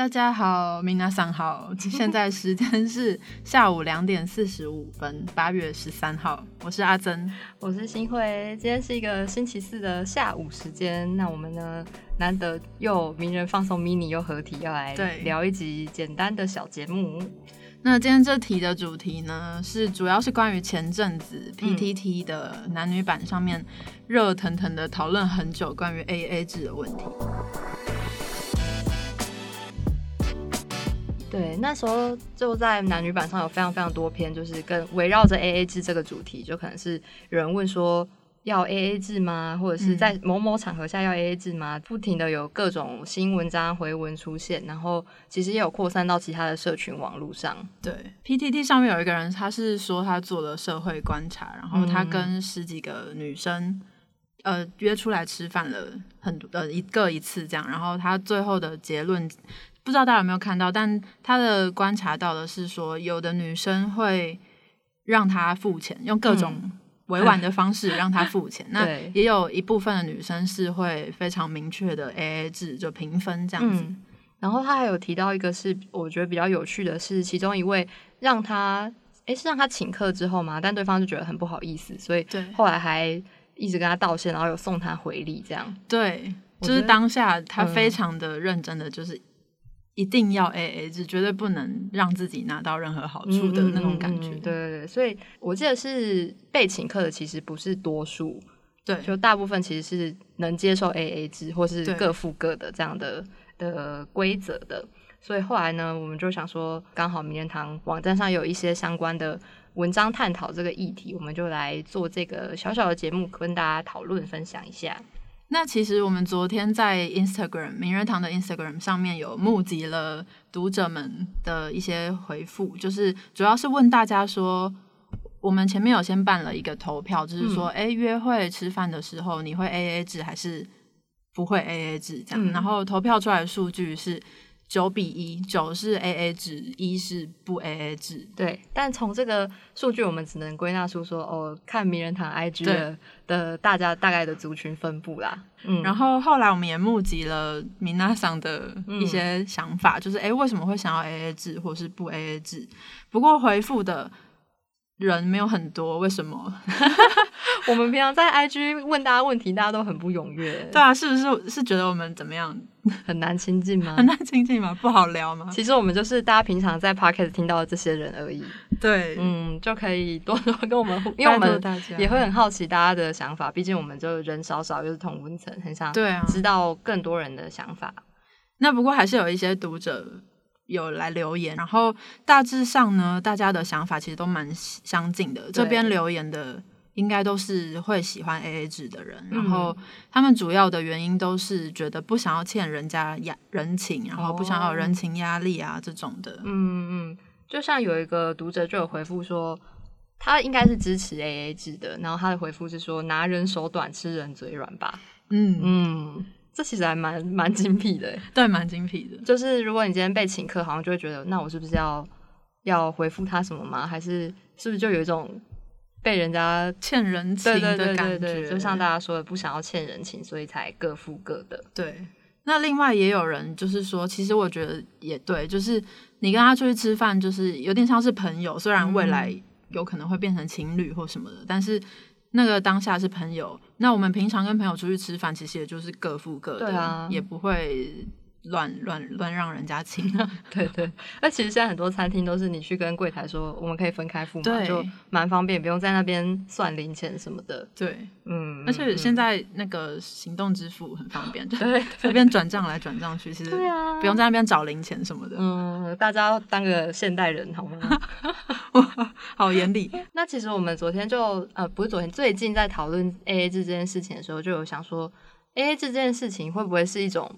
大家好，明娜桑好，现在时间是下午两点四十五分，八月十三号，我是阿珍，我是新辉，今天是一个星期四的下午时间，那我们呢难得又名人放松 mini 又合体，要来聊一集简单的小节目。那今天这题的主题呢，是主要是关于前阵子 PTT 的男女版上面热腾腾的讨论很久关于 AA 制的问题。对，那时候就在男女版上有非常非常多篇，就是跟围绕着 AA 制这个主题，就可能是有人问说。要 A A 制吗？或者是在某某场合下要 A A 制吗？不停的有各种新文章回文出现，然后其实也有扩散到其他的社群网络上。对，P T T 上面有一个人，他是说他做了社会观察，然后他跟十几个女生呃约出来吃饭了很多呃一个一次这样，然后他最后的结论不知道大家有没有看到，但他的观察到的是说，有的女生会让他付钱，用各种。委婉的方式让他付钱，那也有一部分的女生是会非常明确的 A A 制，就平分这样子。然后他还有提到一个是我觉得比较有趣的是，其中一位让他哎是让他请客之后嘛，但对方就觉得很不好意思，所以后来还一直跟他道歉，然后有送他回礼这样。对，就是当下他非常的认真的就是。一定要 A A 制，绝对不能让自己拿到任何好处的那种感觉。对对对，所以我记得是被请客的，其实不是多数，对，就大部分其实是能接受 A A 制，或是各付各的这样的的规则的。所以后来呢，我们就想说，刚好名人堂网站上有一些相关的文章探讨这个议题，我们就来做这个小小的节目，跟大家讨论分享一下。那其实我们昨天在 Instagram 名人堂的 Instagram 上面有募集了读者们的一些回复，就是主要是问大家说，我们前面有先办了一个投票，就是说，哎，约会吃饭的时候你会 A A 制还是不会 A A 制这样？然后投票出来的数据是。九比一，九是 A A 制，一是不 A A 制。对，但从这个数据，我们只能归纳出说，哦，看名人堂 I G 的的大家大概的族群分布啦。嗯，然后后来我们也募集了米娜桑的一些想法，就是哎，为什么会想要 A A 制，或是不 A A 制？不过回复的。人没有很多，为什么？我们平常在 IG 问大家问题，大家都很不踊跃。对啊，是不是是觉得我们怎么样？很难亲近吗？很难亲近吗？不好聊吗？其实我们就是大家平常在 Podcast 听到的这些人而已。对，嗯，就可以多多跟我们，因为我们也会很好奇大家的想法。毕竟我们就人少少，又是同温层，很想对啊，知道更多人的想法。那不过还是有一些读者。有来留言，然后大致上呢，大家的想法其实都蛮相近的。这边留言的应该都是会喜欢 A A 制的人，然后他们主要的原因都是觉得不想要欠人家压人情，然后不想要人情压力啊这种的。嗯嗯，就像有一个读者就有回复说，他应该是支持 A A 制的，然后他的回复是说拿人手短，吃人嘴软吧。嗯嗯。这其实还蛮蛮精辟的，对，蛮精辟的。就是如果你今天被请客，好像就会觉得，那我是不是要要回复他什么吗？还是是不是就有一种被人家欠人情的感觉？就像大家说的，不想要欠人情，所以才各付各的。对。那另外也有人就是说，其实我觉得也对，就是你跟他出去吃饭，就是有点像是朋友，虽然未来有可能会变成情侣或什么的，但是。那个当下是朋友，那我们平常跟朋友出去吃饭，其实也就是各付各的，也不会。乱乱乱让人家请，对对。那其实现在很多餐厅都是你去跟柜台说，我们可以分开付嘛，就蛮方便，不用在那边算零钱什么的。对，嗯。而且现在那个行动支付很方便，对，随便转账来转账去，其实对啊，不用在那边找零钱什么的。嗯，大家当个现代人好吗？好严厉。那其实我们昨天就呃，不是昨天，最近在讨论 A A 制这件事情的时候，就有想说，A A 制这件事情会不会是一种？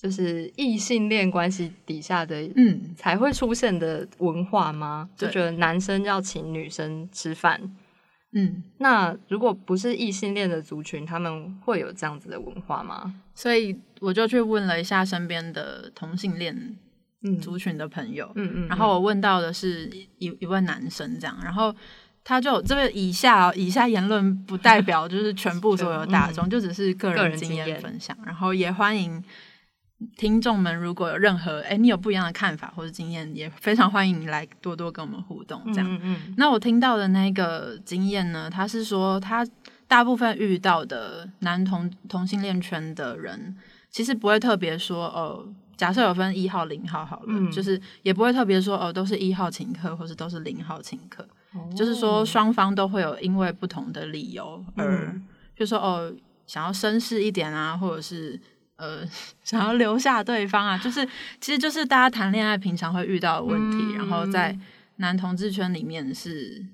就是异性恋关系底下的，嗯，才会出现的文化吗？就觉得男生要请女生吃饭，嗯，那如果不是异性恋的族群，他们会有这样子的文化吗？所以我就去问了一下身边的同性恋族群的朋友，嗯嗯，然后我问到的是一一位男生，这样，然后他就这个以下以下言论不代表就是全部所有大众，就只是个人经验分享，然后也欢迎。听众们如果有任何哎，你有不一样的看法或者经验，也非常欢迎你来多多跟我们互动。这样，嗯嗯。那我听到的那个经验呢，他是说他大部分遇到的男同同性恋圈的人，其实不会特别说哦，假设有分一号、零号好了，就是也不会特别说哦，都是一号请客，或是都是零号请客，就是说双方都会有因为不同的理由而就说哦，想要绅士一点啊，或者是。呃，想要留下对方啊，就是其实就是大家谈恋爱平常会遇到的问题，然后在男同志圈里面是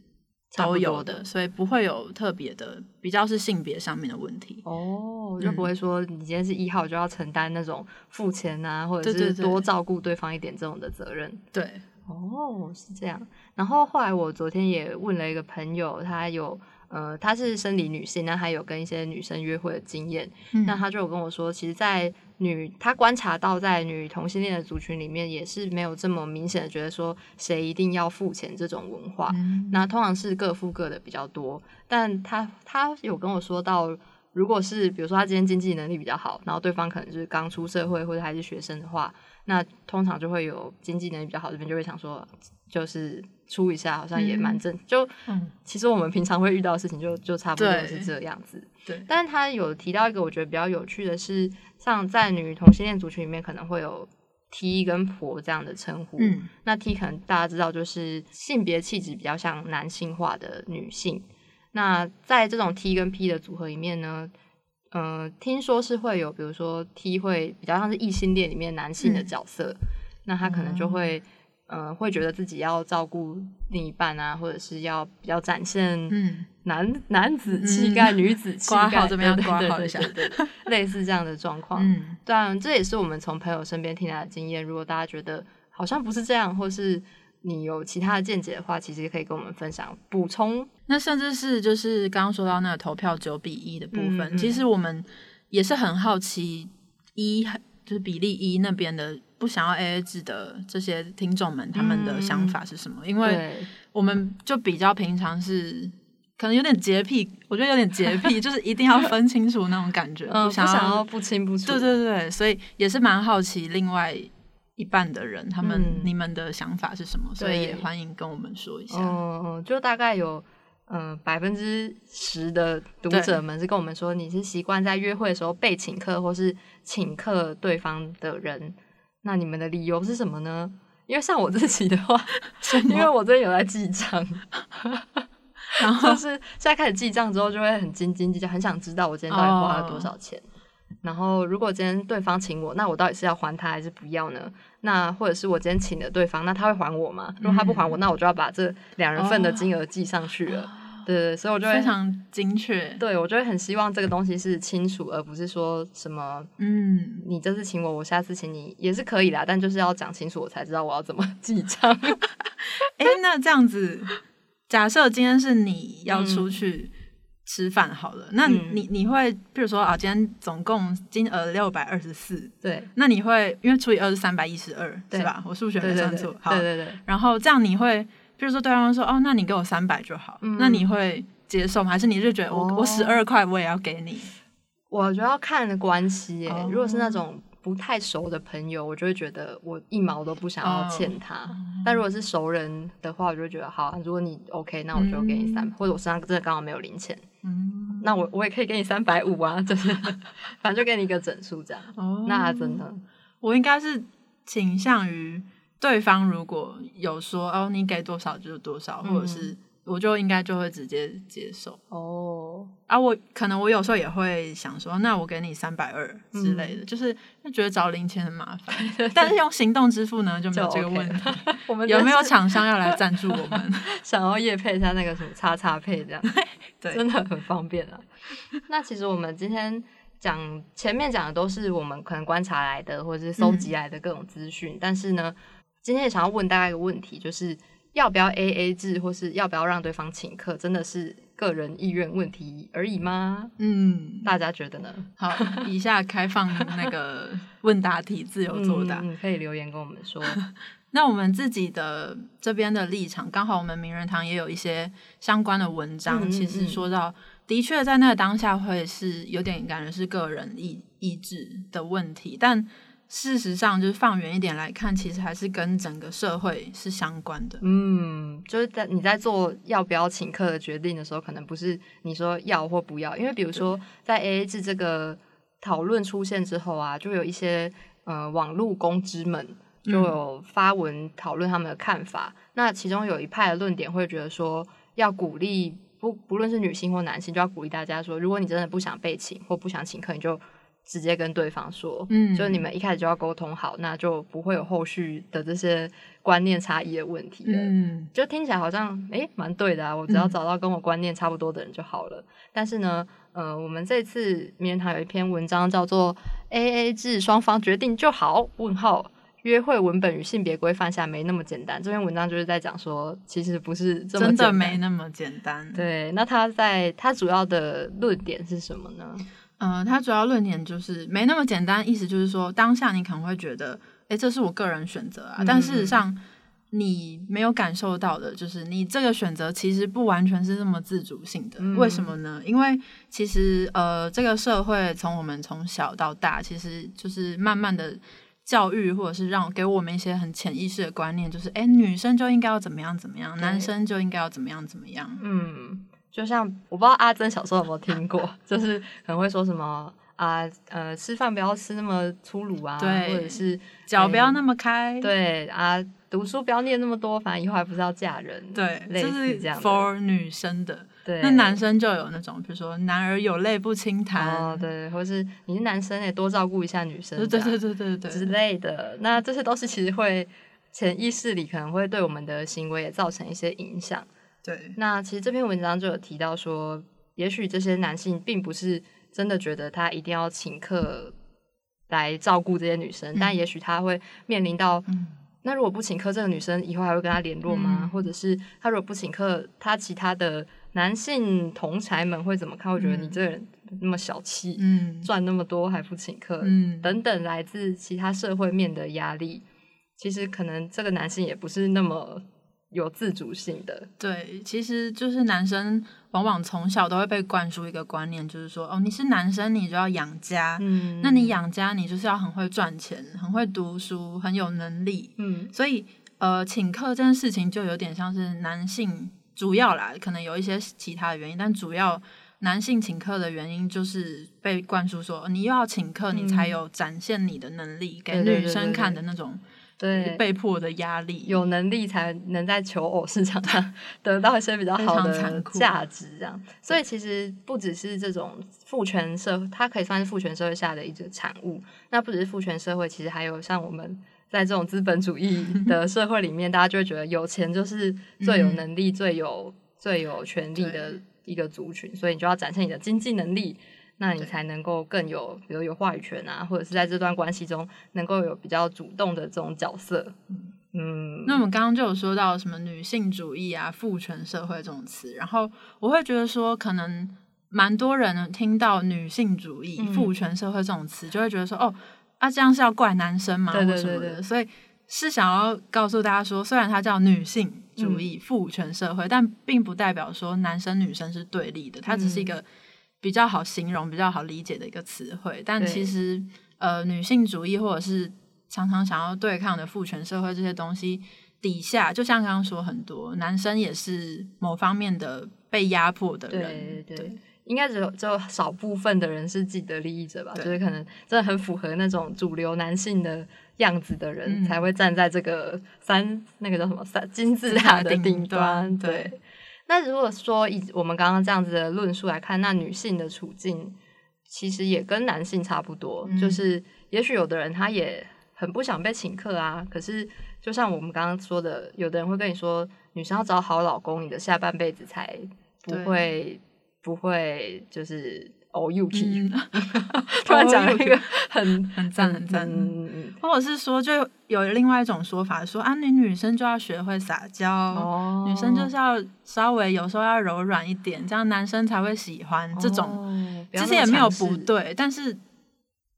都有的，所以不会有特别的，比较是性别上面的问题。哦，就不会说你今天是一号就要承担那种付钱啊，或者是多照顾对方一点这种的责任。对，哦，是这样。然后后来我昨天也问了一个朋友，他有。呃，她是生理女性，那她有跟一些女生约会的经验，那她就有跟我说，其实，在女她观察到，在女同性恋的族群里面，也是没有这么明显的觉得说谁一定要付钱这种文化，那通常是各付各的比较多。但她她有跟我说到，如果是比如说她今天经济能力比较好，然后对方可能就是刚出社会或者还是学生的话，那通常就会有经济能力比较好这边就会想说，就是。出一下好像也蛮正，就其实我们平常会遇到的事情就就差不多是这样子。对，但是他有提到一个我觉得比较有趣的是，像在女同性恋族群里面可能会有 T 跟婆这样的称呼。嗯，那 T 可能大家知道就是性别气质比较像男性化的女性。那在这种 T 跟 P 的组合里面呢，嗯，听说是会有，比如说 T 会比较像是异性恋里面男性的角色，那他可能就会。呃，会觉得自己要照顾另一半啊，或者是要比较展现男男子气概、女子气 概，怎么样刮好一下，类似这样的状况。嗯，当然这也是我们从朋友身边听来的经验。如果大家觉得好像不是这样，或是你有其他的见解的话，其实也可以跟我们分享补充。那甚至是就是刚刚说到那个投票九比一的部分，其实我们也是很好奇一就是比例一那边的。不想要 A A 制的这些听众们，他们的想法是什么？因为我们就比较平常是可能有点洁癖，我觉得有点洁癖，就是一定要分清楚那种感觉，不想要不清不楚。对对对，所以也是蛮好奇另外一半的人，他们你们的想法是什么？所以也欢迎跟我们说一下。嗯，就大概有嗯百分之十的读者们是跟我们说，你是习惯在约会的时候被请客，或是请客对方的人。那你们的理由是什么呢？因为像我自己的话，因为我最近有在记账，然后就是现在开始记账之后，就会很斤斤计较，很想知道我今天到底花了多少钱。然后如果今天对方请我，那我到底是要还他还是不要呢？那或者是我今天请了对方，那他会还我吗？如果他不还我，那我就要把这两人份的金额记上去了。对对，所以我就非常精确。对我就会很希望这个东西是清楚，而不是说什么嗯，你这次请我，我下次请你也是可以啦，但就是要讲清楚，我才知道我要怎么 记账。哎，那这样子，假设今天是你要出去吃饭好了，那你你会，比如说啊，今天总共金额六百二十四，对，那你会因为除以二是三百一十二，是吧？我数学没算错，对对对。然后这样你会。比如说，对方说：“哦，那你给我三百就好。”那你会接受吗？还是你就觉得我我十二块我也要给你？我觉得要看关系耶。如果是那种不太熟的朋友，我就会觉得我一毛都不想要欠他。但如果是熟人的话，我就会觉得好。如果你 OK，那我就给你三，或者我身上真的刚好没有零钱，嗯，那我我也可以给你三百五啊，就是反正就给你一个整数这样。哦，那真的，我应该是倾向于。对方如果有说哦，你给多少就是多少，或者是我就应该就会直接接受哦。啊，我可能我有时候也会想说，那我给你三百二之类的，就是觉得找零钱很麻烦。但是用行动支付呢就没有这个问题。我们有没有厂商要来赞助我们？想要夜配一下那个什么叉叉配这样，对，真的很方便啊。那其实我们今天讲前面讲的都是我们可能观察来的，或者是搜集来的各种资讯，但是呢。今天也想要问大家一个问题，就是要不要 A A 制，或是要不要让对方请客，真的是个人意愿问题而已吗？嗯，大家觉得呢？好，以下开放那个问答题，自由作答，可以留言跟我们说。那我们自己的这边的立场，刚好我们名人堂也有一些相关的文章，其实说到，的确在那个当下会是有点感觉是个人意意志的问题，但。事实上，就是放远一点来看，其实还是跟整个社会是相关的。嗯，就是在你在做要不要请客的决定的时候，可能不是你说要或不要，因为比如说在 A A 制这个讨论出现之后啊，就有一些呃网络公知们就有发文讨论他们的看法。那其中有一派的论点会觉得说，要鼓励不不论是女性或男性，就要鼓励大家说，如果你真的不想被请或不想请客，你就。直接跟对方说，嗯，就是你们一开始就要沟通好，那就不会有后续的这些观念差异的问题了。嗯，就听起来好像诶蛮对的啊，我只要找到跟我观念差不多的人就好了。但是呢，呃，我们这次名人堂有一篇文章叫做《A A 制双方决定就好》，问号约会文本与性别规范下没那么简单。这篇文章就是在讲说，其实不是真的没那么简单。对，那他在他主要的论点是什么呢？呃，他主要论点就是没那么简单，意思就是说，当下你可能会觉得，哎，这是我个人选择啊，但事实上你没有感受到的，就是你这个选择其实不完全是那么自主性的。为什么呢？因为其实呃，这个社会从我们从小到大，其实就是慢慢的教育，或者是让给我们一些很潜意识的观念，就是哎，女生就应该要怎么样怎么样，男生就应该要怎么样怎么样。嗯。就像我不知道阿珍小时候有没有听过，就是可能会说什么啊呃吃饭不要吃那么粗鲁啊，或者是脚不要那么开，对啊读书不要念那么多，反正以后还不是要嫁人，对，类似这样。For 女生的，对，那男生就有那种，比如说男儿有泪不轻弹，对，或者是你是男生也多照顾一下女生，对对对对对之类的。那这些都是其实会潜意识里可能会对我们的行为也造成一些影响。对，那其实这篇文章就有提到说，也许这些男性并不是真的觉得他一定要请客来照顾这些女生，但也许他会面临到，那如果不请客，这个女生以后还会跟他联络吗？或者是他如果不请客，他其他的男性同才们会怎么看？会觉得你这个人那么小气，嗯，赚那么多还不请客，嗯，等等，来自其他社会面的压力，其实可能这个男性也不是那么。有自主性的，对，其实就是男生往往从小都会被灌输一个观念，就是说，哦，你是男生，你就要养家，嗯，那你养家，你就是要很会赚钱，很会读书，很有能力，嗯，所以，呃，请客这件事情就有点像是男性主要啦，可能有一些其他的原因，但主要男性请客的原因就是被灌输说，你又要请客，你才有展现你的能力给女生看的那种。对，被迫的压力，有能力才能在求偶市场上 得到一些比较好的价值，这样。所以其实不只是这种父权社，它可以算是父权社会下的一个产物。那不只是父权社会，其实还有像我们在这种资本主义的 社会里面，大家就会觉得有钱就是最有能力、最有最有权利的一个族群，所以你就要展现你的经济能力。那你才能够更有，比如有话语权啊，或者是在这段关系中能够有比较主动的这种角色。嗯，那我们刚刚就有说到什么女性主义啊、父权社会这种词，然后我会觉得说，可能蛮多人听到女性主义、父权社会这种词，就会觉得说，哦，啊，这样是要怪男生吗？或什么的？所以是想要告诉大家说，虽然它叫女性主义、父权社会，但并不代表说男生女生是对立的，它只是一个。比较好形容、比较好理解的一个词汇，但其实，呃，女性主义或者是常常想要对抗的父权社会这些东西底下，就像刚刚说，很多男生也是某方面的被压迫的人。对对，应该只有只有少部分的人是既得利益者吧？就是可能真的很符合那种主流男性的样子的人，才会站在这个三那个叫什么三金字塔的顶端。对。那如果说以我们刚刚这样子的论述来看，那女性的处境其实也跟男性差不多，就是也许有的人他也很不想被请客啊，可是就像我们刚刚说的，有的人会跟你说，女生要找好老公，你的下半辈子才不会不会就是。哦，UK，突然讲了一个很很赞很赞，或者是说，就有另外一种说法，说啊，你女生就要学会撒娇，女生就是要稍微有时候要柔软一点，这样男生才会喜欢。这种其实也没有不对，但是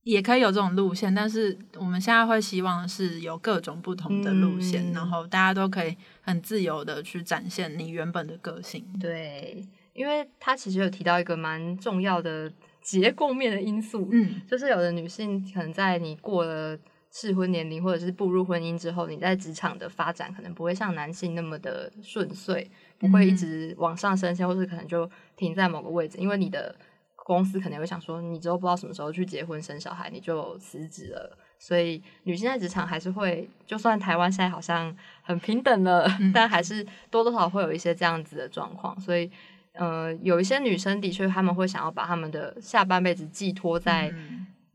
也可以有这种路线。但是我们现在会希望是有各种不同的路线，然后大家都可以很自由的去展现你原本的个性。对。因为他其实有提到一个蛮重要的结构面的因素，嗯，就是有的女性可能在你过了适婚年龄或者是步入婚姻之后，你在职场的发展可能不会像男性那么的顺遂，不会一直往上升迁，或是可能就停在某个位置，因为你的公司可能会想说，你之后不知道什么时候去结婚生小孩，你就辞职了。所以女性在职场还是会，就算台湾现在好像很平等了，但还是多多少会有一些这样子的状况。所以，呃，有一些女生的确他们会想要把他们的下半辈子寄托在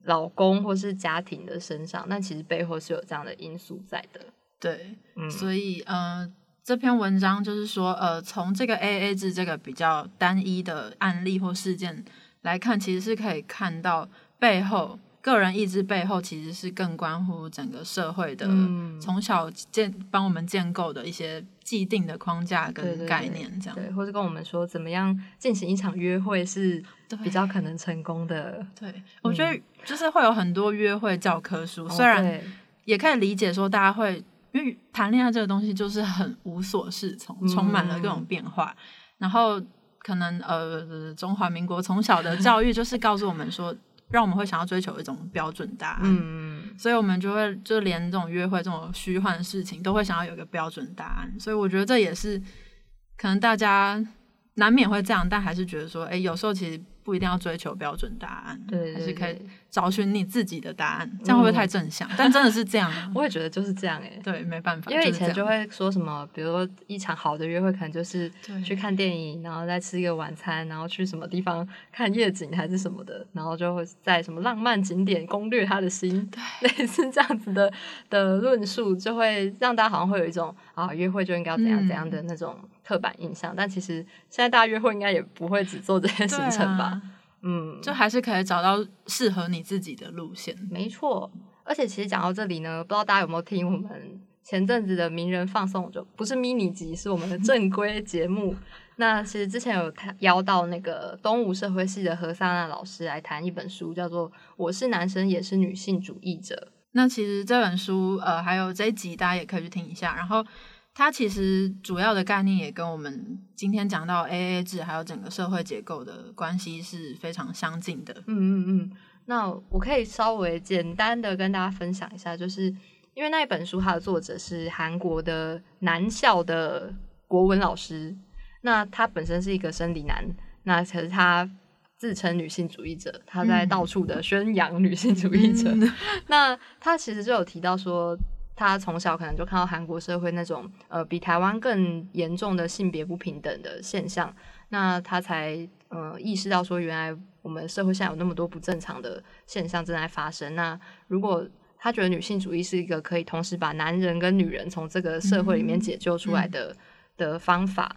老公或是家庭的身上，但其实背后是有这样的因素在的。对，所以，呃，这篇文章就是说，呃，从这个 A A 制这个比较单一的案例或事件来看，其实是可以看到背后。个人意志背后其实是更关乎整个社会的，从小建帮我们建构的一些既定的框架跟概念，这样，对，或者跟我们说怎么样进行一场约会是比较可能成功的。对，我觉得就是会有很多约会教科书，虽然也可以理解说大家会因为谈恋爱这个东西就是很无所适从，充满了各种变化，然后可能呃中华民国从小的教育就是告诉我们说。让我们会想要追求一种标准答案，所以我们就会就连这种约会这种虚幻的事情都会想要有一个标准答案，所以我觉得这也是可能大家难免会这样，但还是觉得说，哎，有时候其实。不一定要追求标准答案，对，还是可以找寻你自己的答案，这样会不会太正向？但真的是这样，我也觉得就是这样哎，对，没办法，因为以前就会说什么，比如说一场好的约会可能就是去看电影，然后再吃一个晚餐，然后去什么地方看夜景还是什么的，然后就会在什么浪漫景点攻略他的心，类似这样子的的论述，就会让大家好像会有一种啊，约会就应该要怎样怎样的那种。刻板印象，但其实现在大家约会应该也不会只做这些行程吧？嗯，就还是可以找到适合你自己的路线。没错，而且其实讲到这里呢，不知道大家有没有听我们前阵子的名人放送，就不是迷你集，是我们的正规节目。那其实之前有邀到那个东吴社会系的何萨娜老师来谈一本书，叫做《我是男生也是女性主义者》。那其实这本书，呃，还有这一集大家也可以去听一下，然后。它其实主要的概念也跟我们今天讲到 A A 制还有整个社会结构的关系是非常相近的。嗯嗯嗯。那我可以稍微简单的跟大家分享一下，就是因为那一本书它的作者是韩国的男校的国文老师，那他本身是一个生理男，那可是他自称女性主义者，他在到处的宣扬女性主义者。那他其实就有提到说。他从小可能就看到韩国社会那种呃比台湾更严重的性别不平等的现象，那他才呃意识到说，原来我们社会现在有那么多不正常的现象正在发生。那如果他觉得女性主义是一个可以同时把男人跟女人从这个社会里面解救出来的的方法，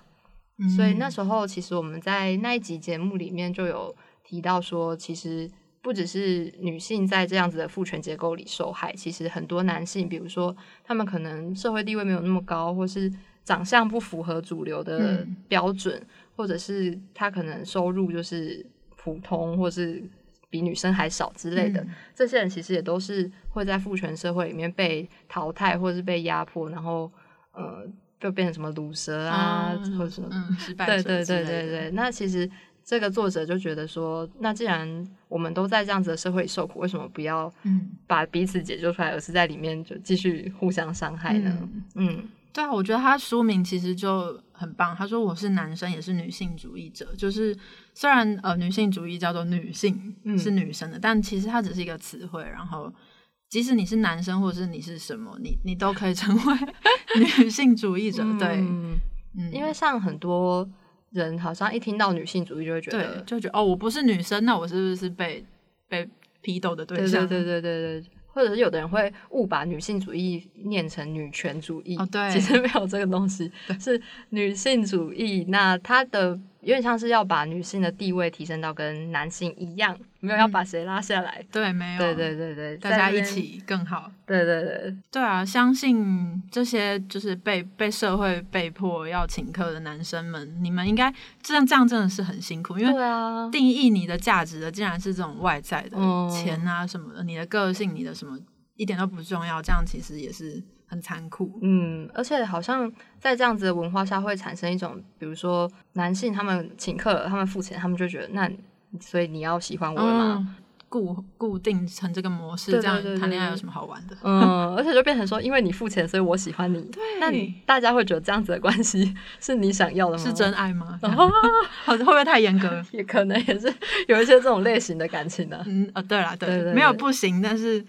所以那时候其实我们在那一集节目里面就有提到说，其实。不只是女性在这样子的父权结构里受害，其实很多男性，比如说他们可能社会地位没有那么高，或是长相不符合主流的标准，或者是他可能收入就是普通，或是比女生还少之类的，这些人其实也都是会在父权社会里面被淘汰，或是被压迫，然后呃，就变成什么毒蛇啊，或者什么失败对对对对对，那其实。这个作者就觉得说，那既然我们都在这样子的社会里受苦，为什么不要把彼此解救出来，而是在里面就继续互相伤害呢？嗯，对啊，我觉得他书名其实就很棒。他说我是男生，也是女性主义者。就是虽然呃，女性主义叫做女性是女生的，但其实它只是一个词汇。然后，即使你是男生，或者是你是什么，你你都可以成为 女性主义者。对，嗯，因为像很多。人好像一听到女性主义就会觉得，就觉得哦，我不是女生，那我是不是被被批斗的对象？对对对对对，或者是有的人会误把女性主义念成女权主义，哦对，其实没有这个东西，是女性主义。那它的。有点像是要把女性的地位提升到跟男性一样，没有要把谁拉下来。对，没有。对对对对，大家一起更好。对对对对啊！相信这些就是被被社会被迫要请客的男生们，你们应该这样这样真的是很辛苦，因为定义你的价值的竟然是这种外在的钱啊什么的，你的个性、你的什么一点都不重要，这样其实也是。很残酷，嗯，而且好像在这样子的文化下，会产生一种，比如说男性他们请客，他们付钱，他们就觉得那所以你要喜欢我了吗？固固定成这个模式，这样谈恋爱有什么好玩的？嗯，而且就变成说，因为你付钱，所以我喜欢你。对，那你大家会觉得这样子的关系是你想要的吗？是真爱吗？好像会不会太严格？也可能也是有一些这种类型的感情的。嗯，哦，对了，对，没有不行，但是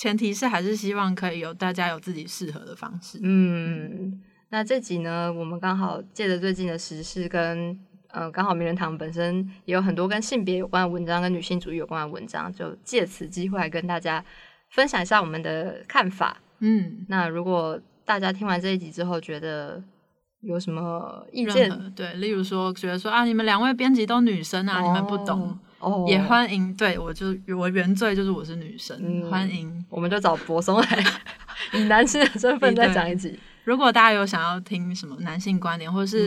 前提是还是希望可以有大家有自己适合的方式。嗯，那这集呢，我们刚好借着最近的时事跟。呃，刚好名人堂本身也有很多跟性别有关的文章，跟女性主义有关的文章，就借此机会来跟大家分享一下我们的看法。嗯，那如果大家听完这一集之后觉得有什么意见，对，例如说觉得说啊，你们两位编辑都女生啊，你们不懂，也欢迎。对我就我原罪就是我是女生，欢迎，我们就找柏松来 以男性的身份再讲一集。如果大家有想要听什么男性观点，或者是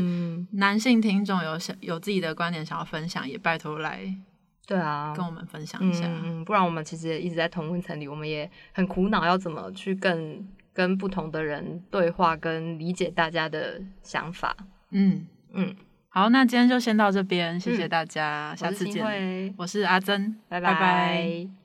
男性听众有想有自己的观点想要分享，也拜托来对啊跟我们分享一下。嗯，不然我们其实也一直在同温层里，我们也很苦恼要怎么去更跟不同的人对话，跟理解大家的想法。嗯嗯，好，那今天就先到这边，谢谢大家，下次见。我是阿珍，拜拜。